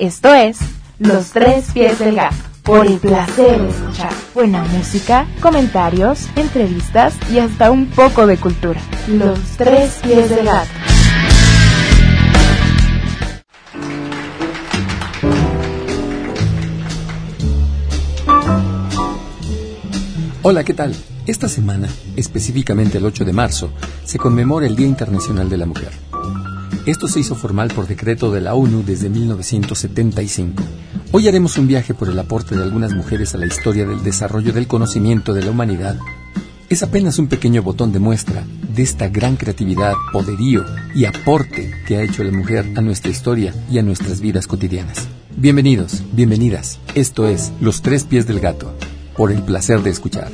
Esto es Los Tres Pies del Gato, por el placer de escuchar buena música, comentarios, entrevistas y hasta un poco de cultura. Los Tres Pies del Gato. Hola, ¿qué tal? Esta semana, específicamente el 8 de marzo, se conmemora el Día Internacional de la Mujer. Esto se hizo formal por decreto de la ONU desde 1975. Hoy haremos un viaje por el aporte de algunas mujeres a la historia del desarrollo del conocimiento de la humanidad. Es apenas un pequeño botón de muestra de esta gran creatividad, poderío y aporte que ha hecho la mujer a nuestra historia y a nuestras vidas cotidianas. Bienvenidos, bienvenidas. Esto es Los Tres Pies del Gato, por el placer de escuchar.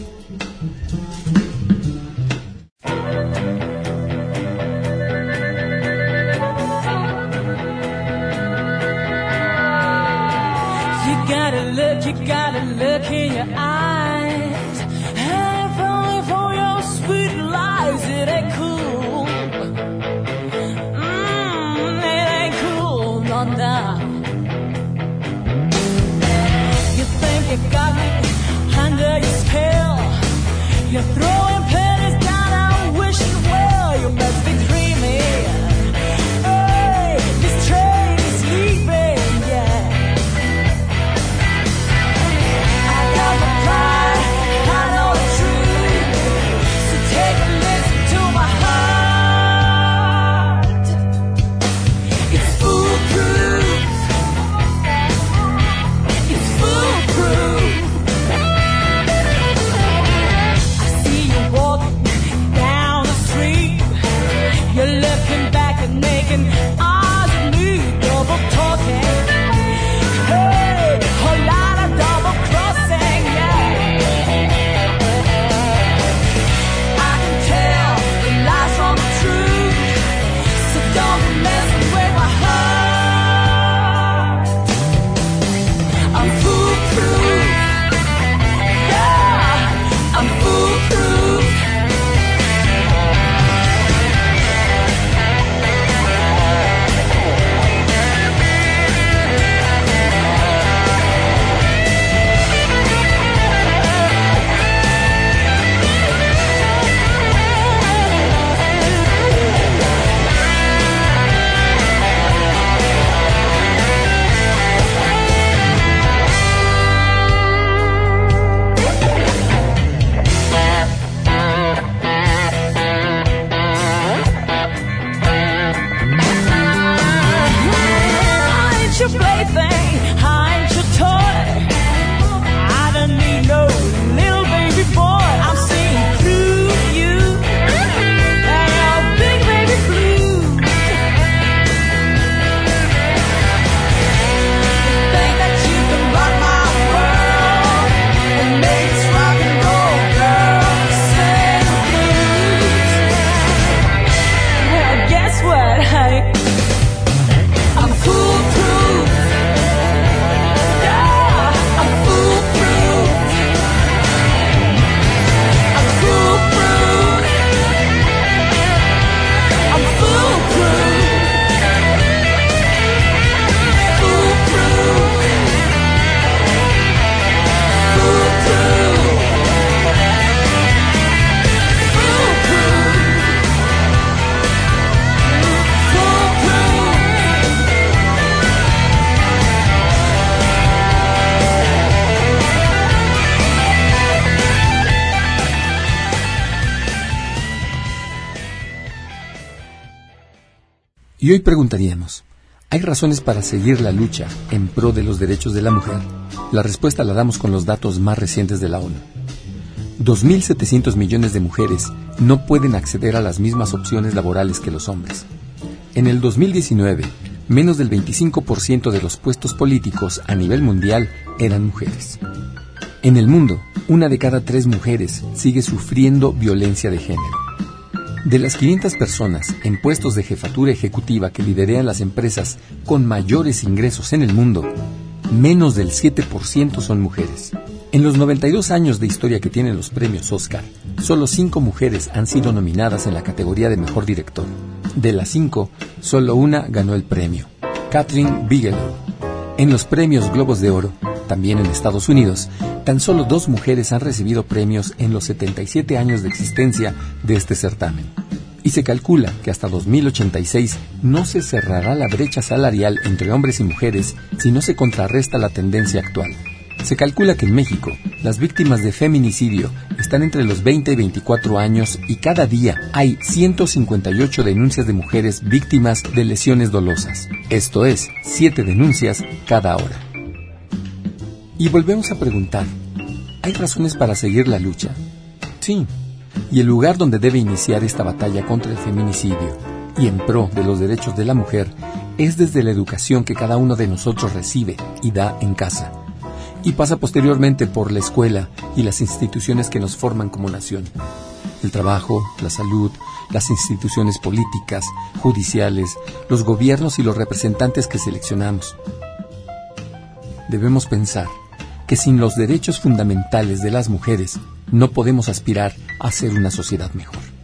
Y hoy preguntaríamos, ¿hay razones para seguir la lucha en pro de los derechos de la mujer? La respuesta la damos con los datos más recientes de la ONU. 2.700 millones de mujeres no pueden acceder a las mismas opciones laborales que los hombres. En el 2019, menos del 25% de los puestos políticos a nivel mundial eran mujeres. En el mundo, una de cada tres mujeres sigue sufriendo violencia de género. De las 500 personas en puestos de jefatura ejecutiva que liderean las empresas con mayores ingresos en el mundo, menos del 7% son mujeres. En los 92 años de historia que tienen los premios Oscar, solo 5 mujeres han sido nominadas en la categoría de mejor director. De las 5, solo una ganó el premio, Catherine Bigelow. En los premios Globos de Oro, también en Estados Unidos, tan solo dos mujeres han recibido premios en los 77 años de existencia de este certamen. Y se calcula que hasta 2086 no se cerrará la brecha salarial entre hombres y mujeres si no se contrarresta la tendencia actual. Se calcula que en México las víctimas de feminicidio están entre los 20 y 24 años y cada día hay 158 denuncias de mujeres víctimas de lesiones dolosas. Esto es, 7 denuncias cada hora. Y volvemos a preguntar, ¿hay razones para seguir la lucha? Sí. Y el lugar donde debe iniciar esta batalla contra el feminicidio y en pro de los derechos de la mujer es desde la educación que cada uno de nosotros recibe y da en casa y pasa posteriormente por la escuela y las instituciones que nos forman como nación. El trabajo, la salud, las instituciones políticas, judiciales, los gobiernos y los representantes que seleccionamos. Debemos pensar que sin los derechos fundamentales de las mujeres no podemos aspirar a ser una sociedad mejor.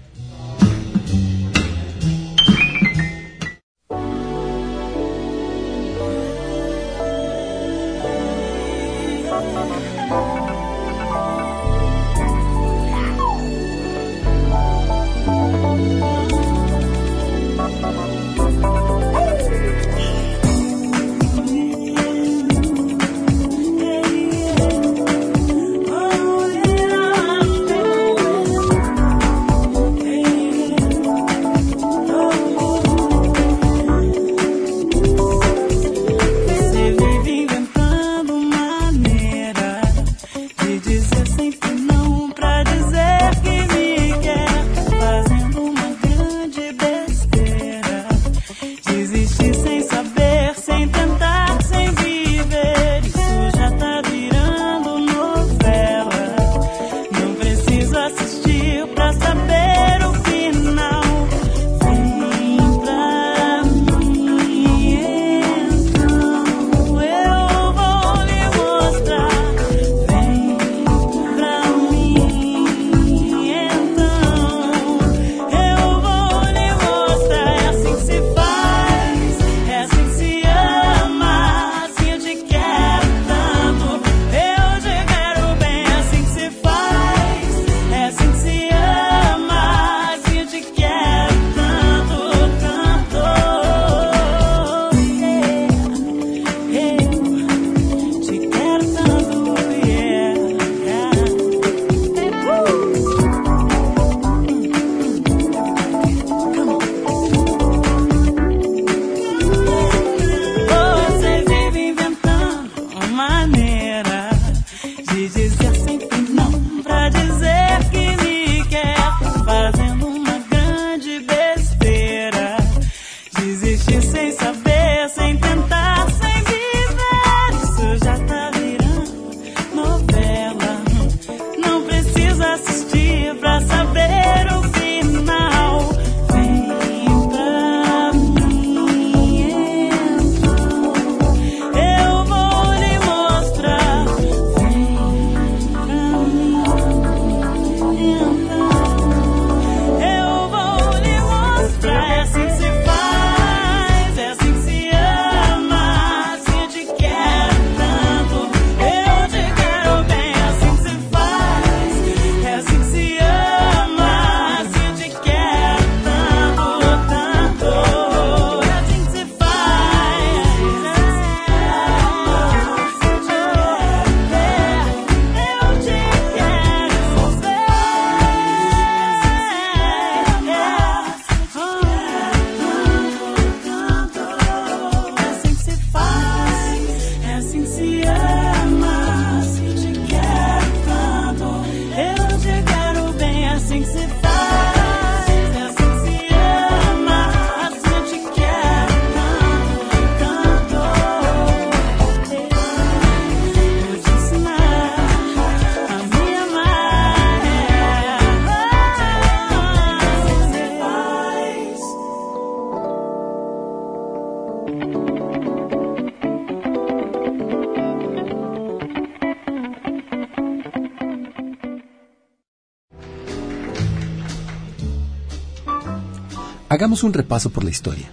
Un repaso por la historia.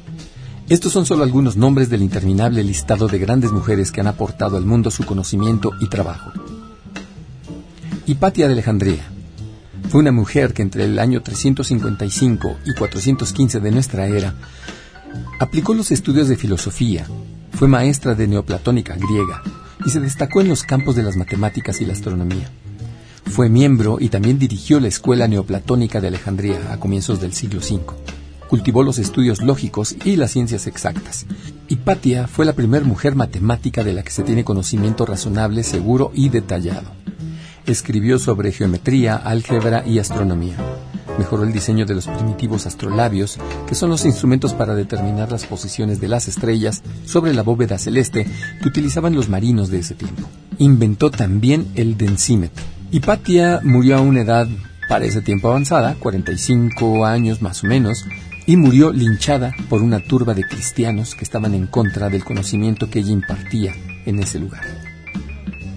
Estos son solo algunos nombres del interminable listado de grandes mujeres que han aportado al mundo su conocimiento y trabajo. Hipatia de Alejandría fue una mujer que entre el año 355 y 415 de nuestra era aplicó los estudios de filosofía, fue maestra de neoplatónica griega y se destacó en los campos de las matemáticas y la astronomía. Fue miembro y también dirigió la Escuela Neoplatónica de Alejandría a comienzos del siglo V cultivó los estudios lógicos y las ciencias exactas. Hipatia fue la primera mujer matemática de la que se tiene conocimiento razonable, seguro y detallado. Escribió sobre geometría, álgebra y astronomía. Mejoró el diseño de los primitivos astrolabios, que son los instrumentos para determinar las posiciones de las estrellas sobre la bóveda celeste que utilizaban los marinos de ese tiempo. Inventó también el densímetro. Hipatia murió a una edad para ese tiempo avanzada, 45 años más o menos, y murió linchada por una turba de cristianos que estaban en contra del conocimiento que ella impartía en ese lugar.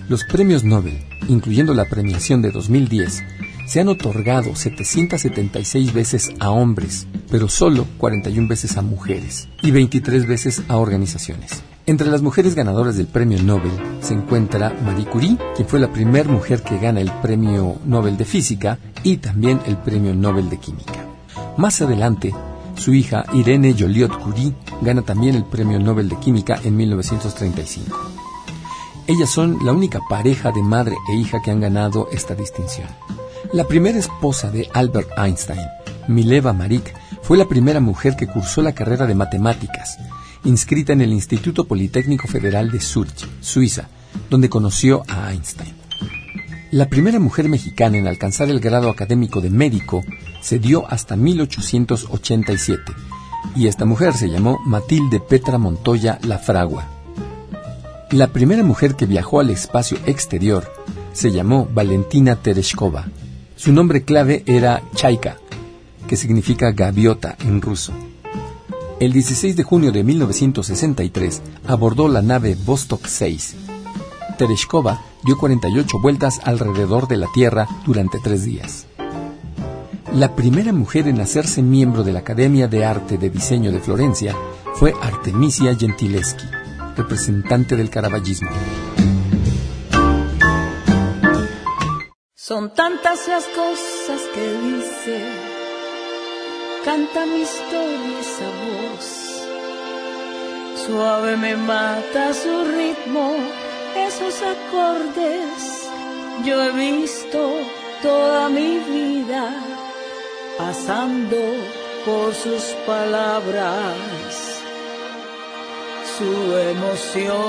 Los premios Nobel, incluyendo la premiación de 2010, se han otorgado 776 veces a hombres, pero solo 41 veces a mujeres y 23 veces a organizaciones. Entre las mujeres ganadoras del premio Nobel se encuentra Marie Curie, quien fue la primera mujer que gana el premio Nobel de Física y también el premio Nobel de Química. Más adelante, su hija, Irene Joliot-Curie, gana también el Premio Nobel de Química en 1935. Ellas son la única pareja de madre e hija que han ganado esta distinción. La primera esposa de Albert Einstein, Mileva Marik, fue la primera mujer que cursó la carrera de matemáticas, inscrita en el Instituto Politécnico Federal de Zurich, Suiza, donde conoció a Einstein. La primera mujer mexicana en alcanzar el grado académico de médico se dio hasta 1887 y esta mujer se llamó Matilde Petra Montoya La Fragua. La primera mujer que viajó al espacio exterior se llamó Valentina Tereshkova. Su nombre clave era Chaika, que significa gaviota en ruso. El 16 de junio de 1963 abordó la nave Vostok 6. Tereshkova dio 48 vueltas alrededor de la Tierra durante tres días. La primera mujer en hacerse miembro de la Academia de Arte de Diseño de Florencia fue Artemisia Gentileschi, representante del caraballismo. Son tantas las cosas que dice, canta mi historia esa voz. Suave me mata su ritmo esos acordes yo he visto toda mi vida pasando por sus palabras, su emoción.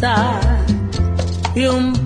Esperanza y un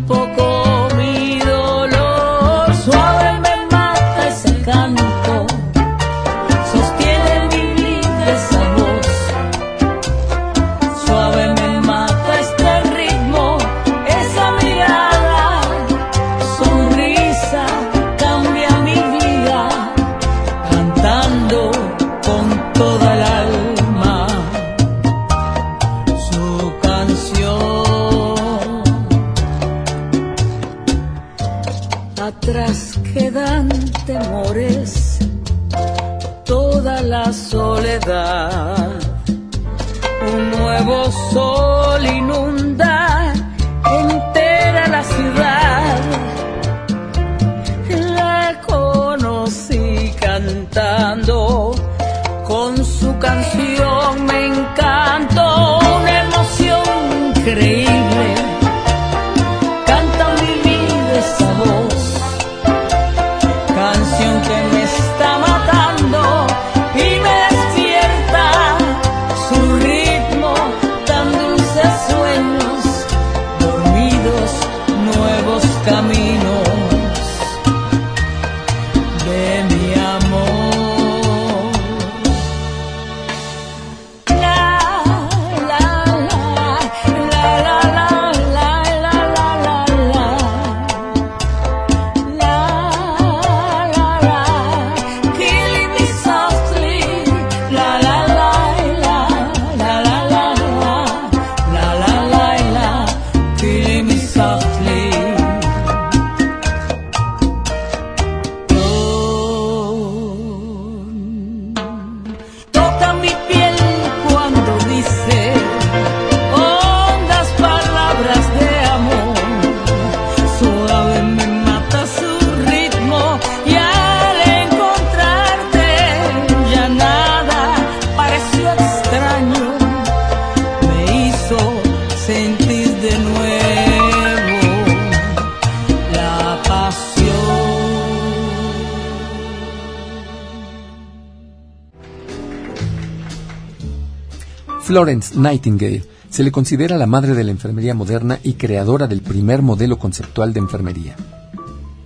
Florence Nightingale se le considera la madre de la enfermería moderna y creadora del primer modelo conceptual de enfermería.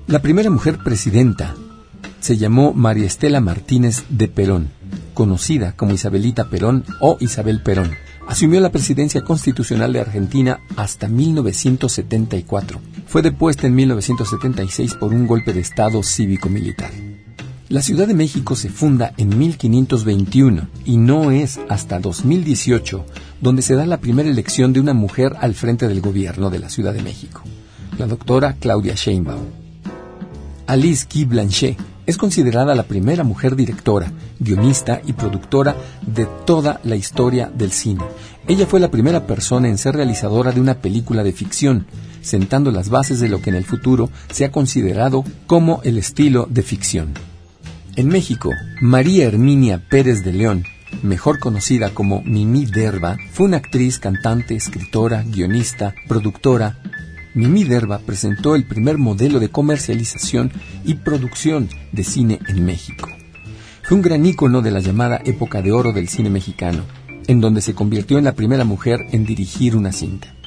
La primera mujer presidenta se llamó María Estela Martínez de Perón, conocida como Isabelita Perón o Isabel Perón. Asumió la presidencia constitucional de Argentina hasta 1974. Fue depuesta en 1976 por un golpe de Estado cívico-militar. La Ciudad de México se funda en 1521 y no es hasta 2018 donde se da la primera elección de una mujer al frente del gobierno de la Ciudad de México, la doctora Claudia Sheinbaum. Alice Guy Blanchet es considerada la primera mujer directora, guionista y productora de toda la historia del cine. Ella fue la primera persona en ser realizadora de una película de ficción, sentando las bases de lo que en el futuro se ha considerado como el estilo de ficción. En México, María Herminia Pérez de León, mejor conocida como Mimi Derba, fue una actriz, cantante, escritora, guionista, productora. Mimi Derba presentó el primer modelo de comercialización y producción de cine en México. Fue un gran ícono de la llamada época de oro del cine mexicano, en donde se convirtió en la primera mujer en dirigir una cinta.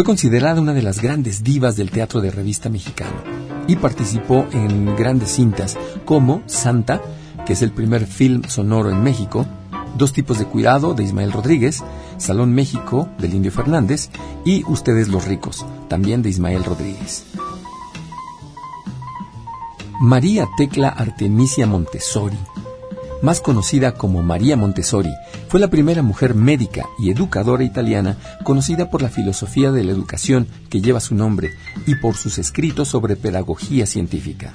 Fue considerada una de las grandes divas del teatro de revista mexicano y participó en grandes cintas como Santa, que es el primer film sonoro en México, Dos tipos de cuidado de Ismael Rodríguez, Salón México del Indio Fernández y Ustedes los ricos, también de Ismael Rodríguez. María Tecla Artemisia Montessori más conocida como María Montessori, fue la primera mujer médica y educadora italiana conocida por la filosofía de la educación que lleva su nombre y por sus escritos sobre pedagogía científica.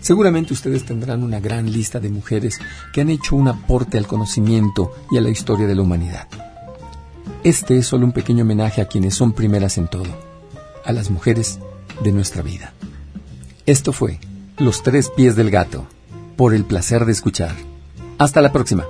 Seguramente ustedes tendrán una gran lista de mujeres que han hecho un aporte al conocimiento y a la historia de la humanidad. Este es solo un pequeño homenaje a quienes son primeras en todo, a las mujeres de nuestra vida. Esto fue Los tres pies del gato, por el placer de escuchar. Hasta la próxima.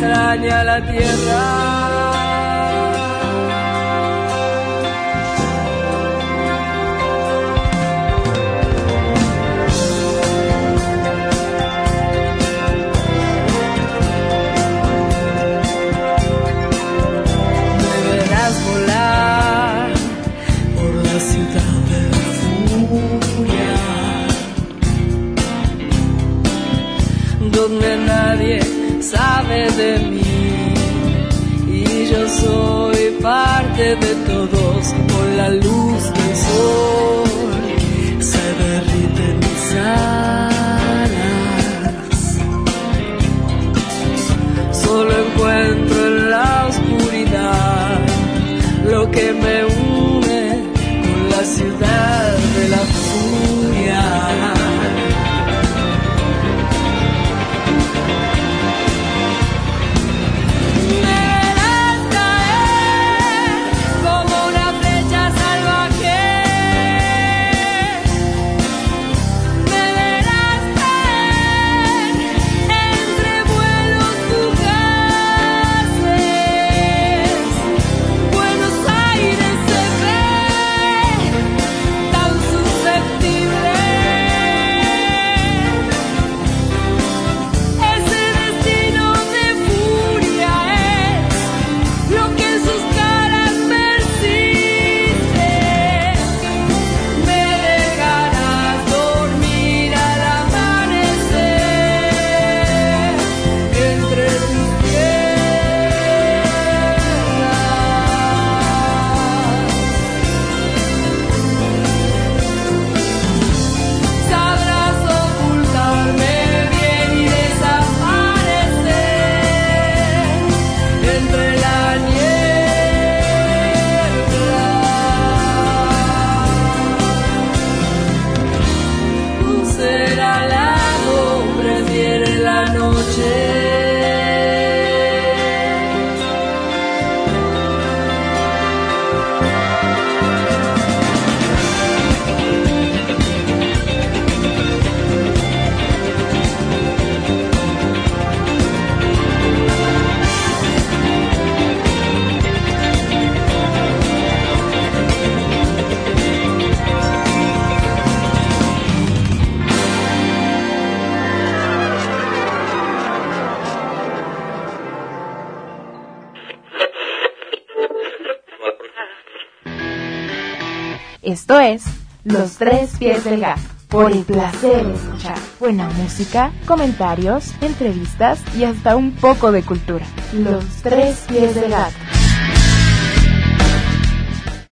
Extraña la tierra. donde nadie sabe de mí. Y yo soy parte de todos con la luz del sol Esto es Los Tres Pies del Gato, por el placer de escuchar buena música, comentarios, entrevistas y hasta un poco de cultura. Los Tres Pies del Gato.